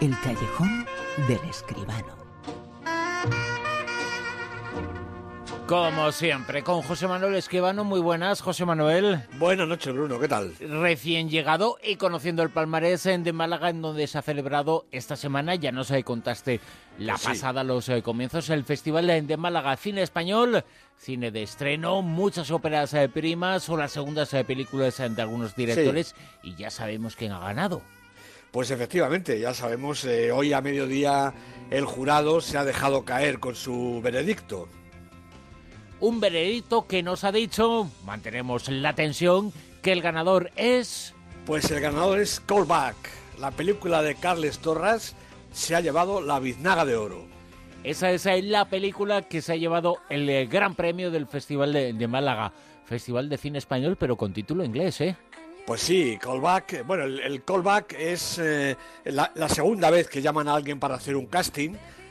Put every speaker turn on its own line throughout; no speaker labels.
El callejón del escribano.
Como siempre, con José Manuel Esquivano. Muy buenas, José Manuel.
Buenas noches, Bruno. ¿Qué tal?
Recién llegado y conociendo el palmarés de Málaga, en donde se ha celebrado esta semana, ya nos contaste la
sí.
pasada, los eh, comienzos, el Festival de Málaga Cine Español, cine de estreno, muchas óperas eh, primas o las segundas eh, películas eh, de algunos directores, y ya sabemos quién ha ganado.
Pues efectivamente, ya sabemos, eh, hoy a mediodía el jurado se ha dejado caer con su veredicto.
Un veredicto que nos ha dicho, mantenemos la tensión, que el ganador es...
Pues el ganador es Callback. La película de Carles Torres se ha llevado la biznaga de oro.
Esa es eh, la película que se ha llevado el eh, gran premio del Festival de, de Málaga. Festival de cine español, pero con título inglés, ¿eh?
Pues sí, callback. Bueno, el, el callback es eh, la, la segunda vez que llaman a alguien para hacer un casting.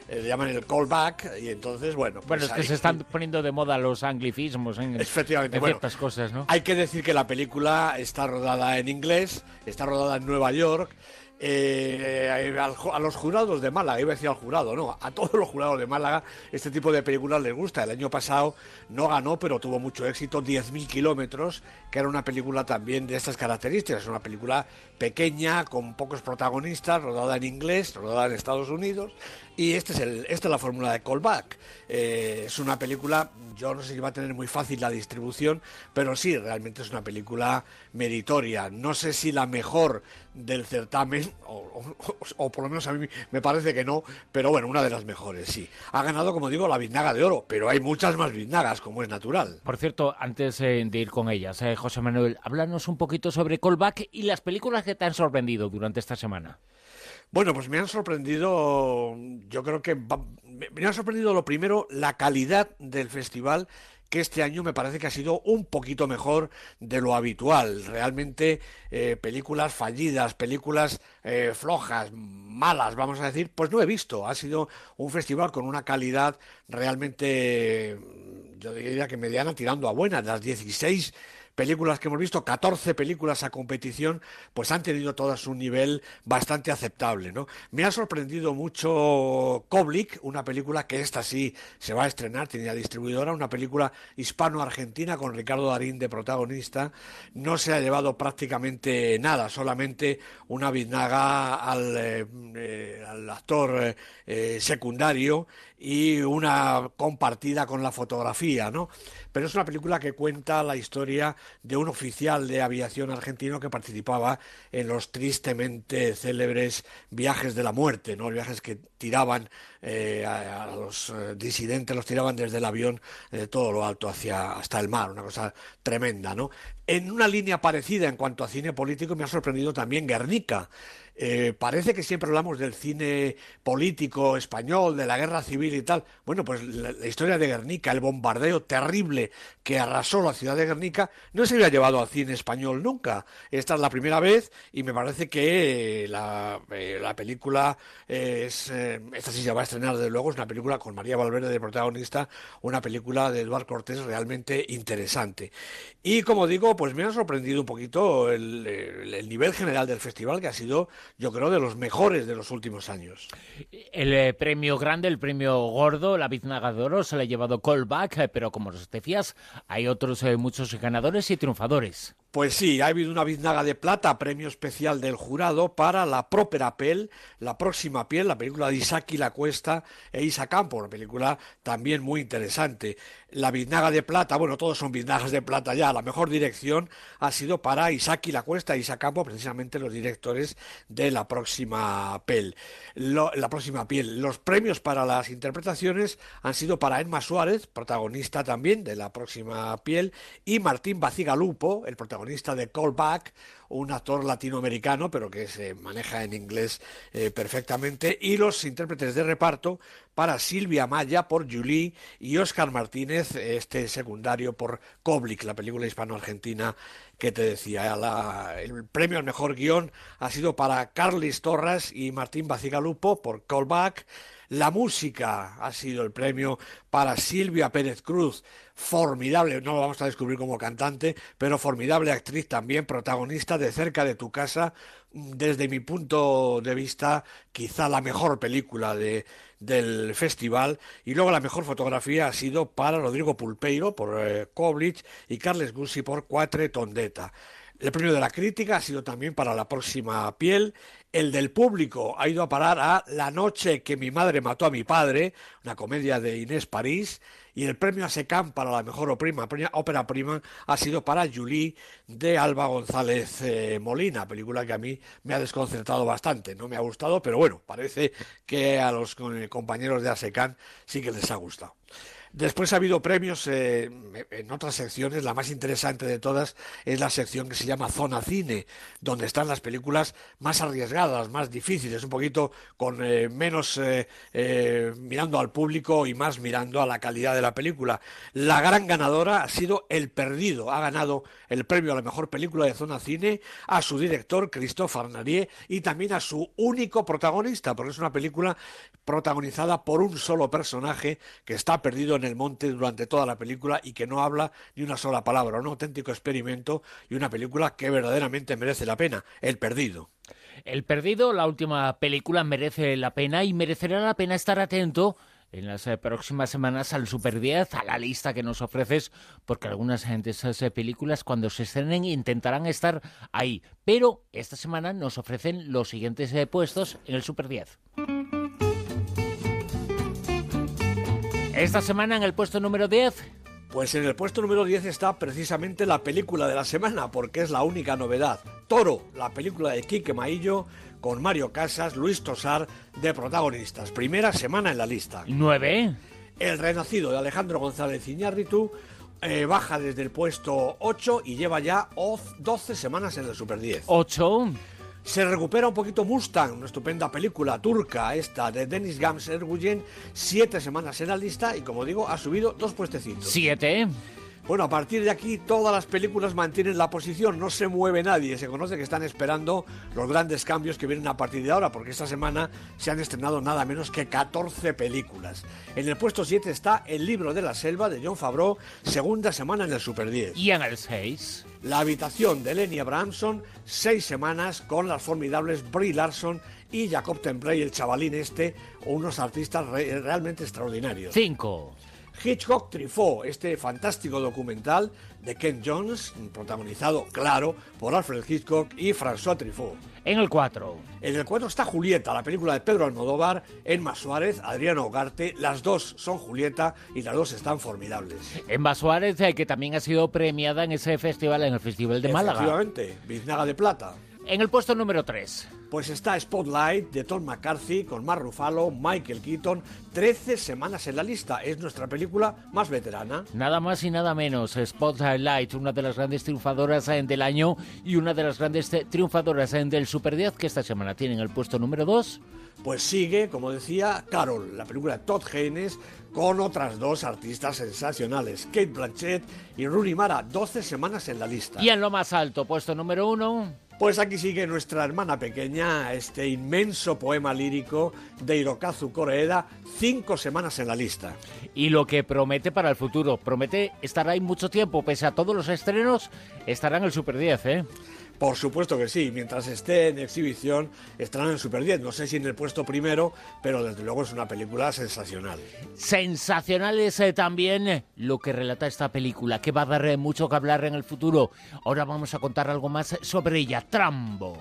eh, le llaman el callback y entonces, bueno. pues
Bueno, es que se están poniendo de moda los anglicismos en,
Efectivamente,
en
bueno.
ciertas cosas, ¿no?
Hay que decir que la película está rodada en inglés, está rodada en Nueva York. Eh, ju- a los jurados de Málaga, iba a decir al jurado, no, a todos los jurados de Málaga este tipo de películas les gusta. El año pasado no ganó, pero tuvo mucho éxito, 10.000 kilómetros, que era una película también de estas características, una película pequeña, con pocos protagonistas, rodada en inglés, rodada en Estados Unidos, y este es el, esta es la fórmula de Callback. Eh, es una película, yo no sé si va a tener muy fácil la distribución, pero sí, realmente es una película meritoria. No sé si la mejor del certamen, o, o- o por lo menos a mí me parece que no, pero bueno, una de las mejores, sí. Ha ganado, como digo, la biznaga de oro, pero hay muchas más biznagas, como es natural.
Por cierto, antes eh, de ir con ellas, eh, José Manuel, háblanos un poquito sobre Callback y las películas que te han sorprendido durante esta semana.
Bueno, pues me han sorprendido, yo creo que me me ha sorprendido lo primero, la calidad del festival que este año me parece que ha sido un poquito mejor de lo habitual. Realmente eh, películas fallidas, películas eh, flojas, malas, vamos a decir, pues no he visto. Ha sido un festival con una calidad realmente, yo diría que mediana tirando a buena. Las 16 películas que hemos visto, 14 películas a competición, pues han tenido todas un nivel bastante aceptable, ¿no? Me ha sorprendido mucho Koblik, una película que esta sí se va a estrenar, tenía distribuidora, una película hispano-argentina con Ricardo Darín de protagonista. No se ha llevado prácticamente nada, solamente una biznaga al, eh, eh, actor eh, secundario y una compartida con la fotografía, ¿no? Pero es una película que cuenta la historia de un oficial de aviación argentino que participaba en los tristemente célebres viajes de la muerte, ¿no? Viajes que tiraban eh, a, los eh, disidentes, los tiraban desde el avión de todo lo alto hacia hasta el mar, una cosa tremenda, ¿no? En una línea parecida en cuanto a cine político me ha sorprendido también Guernica. Eh, parece que siempre hablamos del cine político español, de la guerra civil y tal. Bueno, pues la, historia de Guernica, el bombardeo terrible que arrasó la ciudad de Guernica, no se había llevado al cine español nunca. Esta es la primera vez y me parece que eh, la, eh, la película es, esta sí se va a estrenar desde luego, es una película con María Valverde de protagonista, una película de Eduard Cortés realmente interesante. Y como digo, pues me ha sorprendido un poquito el nivel general del festival, que ha sido, yo creo, de los mejores de los últimos años.
El eh, premio grande, el premio gordo, la biznaga de oro, se la ha llevado Callback, eh, pero como os decías, hay otros eh, muchos ganadores y triunfadores.
Pues sí, ha habido una biznaga de plata, premio especial del jurado para la própera piel, la próxima piel, la película de Isaki La Cuesta e Isa Campo, una película también muy interesante. La biznaga de plata, bueno, todos son biznagas de plata ya, la mejor dirección ha sido para Isaki La Cuesta e Isa Campo, precisamente los directores de la próxima piel. La próxima piel. Los premios para las interpretaciones han sido para Emma Suárez, protagonista también de la próxima piel, y Martín Bacigalupo, el protagonista de Callback, un actor latinoamericano, pero que se maneja en inglés eh, perfectamente, y los intérpretes de reparto para Silvia Maya por Julie y Oscar Martínez, este secundario por Koblik, la película hispano-argentina que te decía. La- el premio al mejor guion ha sido para Carlis Torres y Martín Bacigalupo por Callback. La música ha sido el premio para Silvia Pérez Cruz, formidable, no lo vamos a descubrir como cantante, pero formidable actriz también, protagonista de cerca de tu casa, desde mi punto de vista, quizá la mejor película de, del festival. Y luego la mejor fotografía ha sido para Rodrigo Pulpeiro por eh, y Carles Gussi por Cuatre Tondeta. El premio de la crítica ha sido también para la próxima piel. El del público ha ido a parar a La noche que mi madre mató a mi padre, una comedia de Inés París. Y el premio a SECAM para la mejor ópera prima ha sido para Julie de Alba González eh, Molina, película que a mí me ha desconcertado bastante. No me ha gustado, pero bueno, parece que a los compañeros de ASECAM sí que les ha gustado. Después ha habido premios eh, en otras secciones. La más interesante de todas es la sección que se llama Zona Cine, donde están las películas más arriesgadas, más difíciles, un poquito con eh, menos eh, mirando al público y más mirando a la calidad de la película. La gran ganadora ha sido El Perdido. Ha ganado el premio a la mejor película de Zona Cine a su director, Christophe Arnarié, y también a su único protagonista, porque es una película protagonizada por un solo personaje que está perdido en el monte durante toda la película y que no habla ni una sola palabra. Un auténtico experimento y una película que verdaderamente merece la pena. El Perdido.
El Perdido, la última película, merece la pena y merecerá la pena estar atento en las eh, próximas semanas al Super 10, a la lista que nos ofreces, porque algunas de esas eh, películas cuando se estrenen intentarán estar ahí. Pero esta semana nos ofrecen los siguientes eh, puestos en el Super 10. Esta semana en el puesto número 10.
Pues en el puesto número 10 está precisamente la película de la semana, porque es la única novedad. Toro, la película de Quique Maillo, con Mario Casas, Luis Tosar de protagonistas. Primera semana en la lista.
9.
El Renacido de Alejandro González Iñárritu eh, baja desde el puesto 8 y lleva ya 12 semanas en el Super 10.
8.
Se recupera un poquito Mustang, una estupenda película turca esta de Dennis Gams Erguyen, siete semanas en la lista y como digo ha subido dos puestecitos.
Siete.
Bueno, a partir de aquí todas las películas mantienen la posición, no se mueve nadie, se conoce que están esperando los grandes cambios que vienen a partir de ahora, porque esta semana se han estrenado nada menos que 14 películas. En el puesto 7 está El libro de la selva de John Favreau, segunda semana en el Super 10.
¿Y en el 6?
La habitación de Lenny Abramson, seis semanas con las formidables Brie Larson y Jacob Templey, el chavalín este, unos artistas realmente extraordinarios.
Cinco.
Hitchcock Trifó, este fantástico documental de Ken Jones, protagonizado, claro, por Alfred Hitchcock y François Truffaut.
En el 4.
En el 4 está Julieta, la película de Pedro Almodóvar, Emma Suárez, Adriano Ogarte. Las dos son Julieta y las dos están formidables.
Emma Suárez, eh, que también ha sido premiada en ese festival, en el Festival de Málaga.
Efectivamente, Biznaga de Plata.
En el puesto número 3.
Pues está Spotlight de Tom McCarthy con Mark Ruffalo, Michael Keaton. 13 semanas en la lista. Es nuestra película más veterana.
Nada más y nada menos. Spotlight, una de las grandes triunfadoras eh, del año y una de las grandes eh, triunfadoras eh, del Super 10 que esta semana tienen el puesto número 2.
Pues sigue, como decía, Carol, la película de Todd Haynes, con otras dos artistas sensacionales, Kate Blanchett y Rooney Mara, 12 semanas en la lista.
Y en lo más alto, puesto número uno.
Pues aquí sigue nuestra hermana pequeña, este inmenso poema lírico de Hirokazu Koreeda, cinco semanas en la lista.
Y lo que promete para el futuro, promete estar ahí mucho tiempo, pese a todos los estrenos, estará en el Super 10, ¿eh?
Por supuesto que sí, mientras esté en exhibición estarán en Super 10, no sé si en el puesto primero, pero desde luego es una película sensacional.
Sensacional es eh, también lo que relata esta película, que va a dar eh, mucho que hablar en el futuro. Ahora vamos a contar algo más sobre ella, Trambo.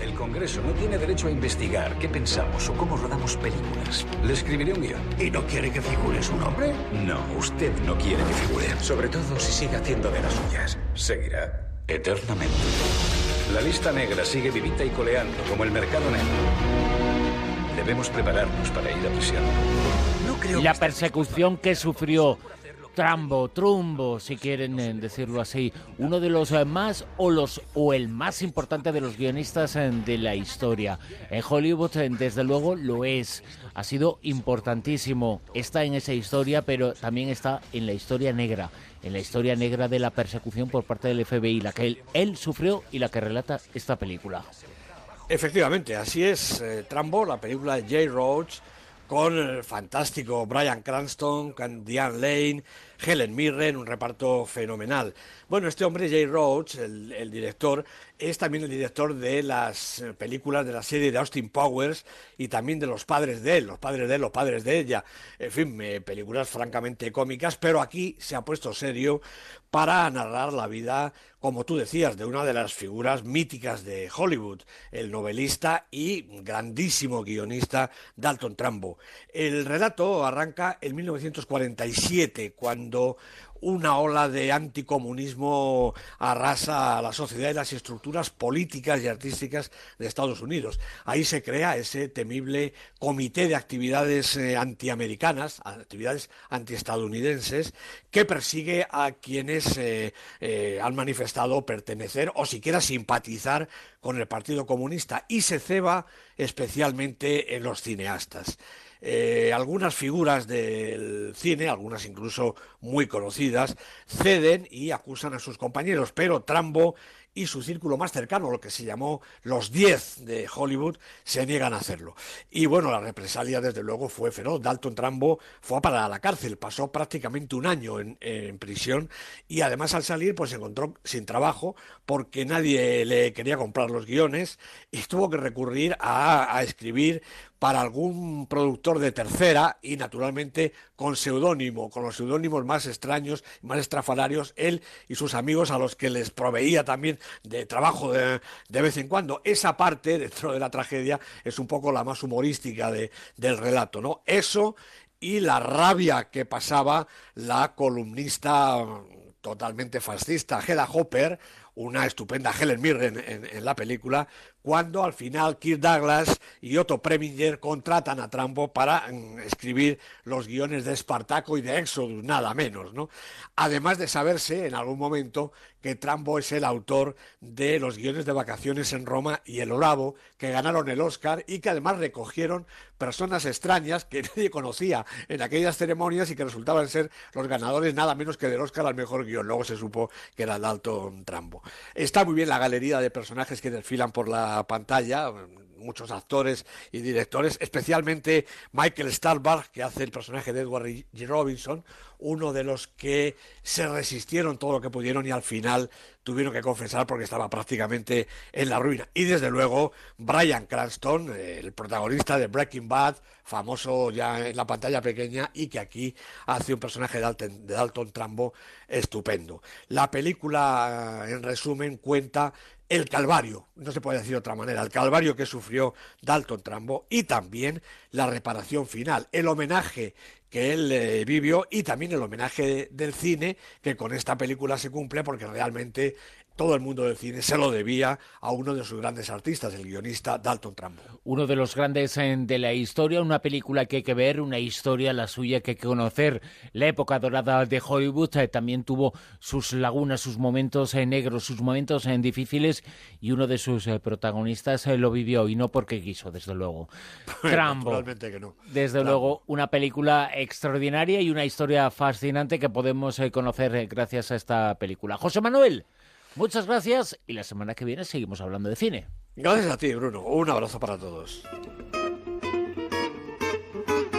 El Congreso no tiene derecho a investigar qué pensamos o cómo rodamos películas. Le escribiré un guion.
¿Y no quiere que figure su nombre?
No, usted no quiere que figure.
Sobre todo si sigue haciendo de las suyas.
Seguirá eternamente. La lista negra sigue vivita y coleando como el mercado negro. Debemos prepararnos para ir a prisión.
No creo la persecución que sufrió Trambo, Trumbo, si quieren eh, decirlo así, uno de los eh, más o los o el más importante de los guionistas eh, de la historia. En Hollywood, desde luego, lo es. Ha sido importantísimo. Está en esa historia, pero también está en la historia negra, en la historia negra de la persecución por parte del FBI, la que él, sufrió y la que relata esta película.
Efectivamente, así es. Trambo, la película de Jay Roach con el fantástico Brian Cranston, con Diane Lane, Helen Mirren, un reparto fenomenal. Bueno, este hombre, Jay Roach, el, director, es también el director de las eh, películas de la serie de Austin Powers y también de Los padres de él, Los padres de él, Los padres de ella. En fin, eh, películas francamente cómicas, pero aquí se ha puesto serio para narrar la vida, como tú decías, de una de las figuras míticas de Hollywood, el novelista y grandísimo guionista Dalton Trumbo. El relato arranca en 1947, cuando una ola de anticomunismo arrasa a la sociedad y las estructuras políticas y artísticas de Estados Unidos. Ahí se crea ese temible comité de actividades eh, antiamericanas, actividades antiestadounidenses, que persigue a quienes eh, eh, han manifestado pertenecer o siquiera simpatizar con el Partido Comunista y se ceba especialmente en los cineastas. Eh, algunas figuras del cine, algunas incluso muy conocidas, ceden y acusan a sus compañeros, pero Trambo y su círculo más cercano, lo que se llamó los 10 de Hollywood, se niegan a hacerlo. Y bueno, la represalia desde luego fue feroz. Dalton Trambo fue para la cárcel, pasó prácticamente un año en, prisión y además al salir pues se encontró sin trabajo porque nadie le quería comprar los guiones y tuvo que recurrir a escribir para algún productor de tercera y naturalmente con seudónimo, con los seudónimos más extraños, más estrafalarios, él y sus amigos a los que les proveía también de trabajo de, vez en cuando. Esa parte dentro de la tragedia es un poco la más humorística de, del relato, ¿no? Eso y la rabia que pasaba la columnista totalmente fascista, Hedda Hopper, una estupenda Helen Mirren en, la película, cuando al final Kirk Douglas y Otto Preminger contratan a Trambo para mm, escribir los guiones de Espartaco y de Exodus, nada menos, ¿no? Además de saberse en algún momento que Trambo es el autor de los guiones de vacaciones en Roma y El Oravo, que ganaron el Oscar y que además recogieron personas extrañas que nadie conocía en aquellas ceremonias y que resultaban ser los ganadores nada menos que del Oscar al mejor guion. Luego se supo que era Dalton Trambo. Está muy bien la galería de personajes que desfilan por la pantalla, muchos actores y directores, especialmente Michael Starbuck, que hace el personaje de Edward G. Robinson, uno de los que se resistieron todo lo que pudieron y al final tuvieron que confesar porque estaba prácticamente en la ruina. Y desde luego Brian Cranston, el protagonista de Breaking Bad, famoso ya en la pantalla pequeña y que aquí hace un personaje de Dalton, de Dalton Trambo estupendo. La película, en resumen, cuenta el calvario, no se puede decir de otra manera, el calvario que sufrió Dalton Trambo y también la reparación final, el homenaje que él eh, vivió y también el homenaje del cine que con esta película se cumple porque realmente todo el mundo del cine se lo debía a uno de sus grandes artistas, el guionista Dalton Trumbo.
Uno de los grandes eh, de la historia, una película que hay que ver, una historia la suya que hay que conocer. La época dorada de Hollywood eh, también tuvo sus lagunas, sus momentos negros, sus momentos difíciles y uno de sus protagonistas lo vivió y no porque quiso, desde luego.
Trambo.
Desde luego, una película extraordinaria y una historia fascinante que podemos eh, conocer eh, gracias a esta película. José Manuel, muchas gracias y la semana que viene seguimos hablando de cine.
Gracias a ti, Bruno. Un abrazo para todos.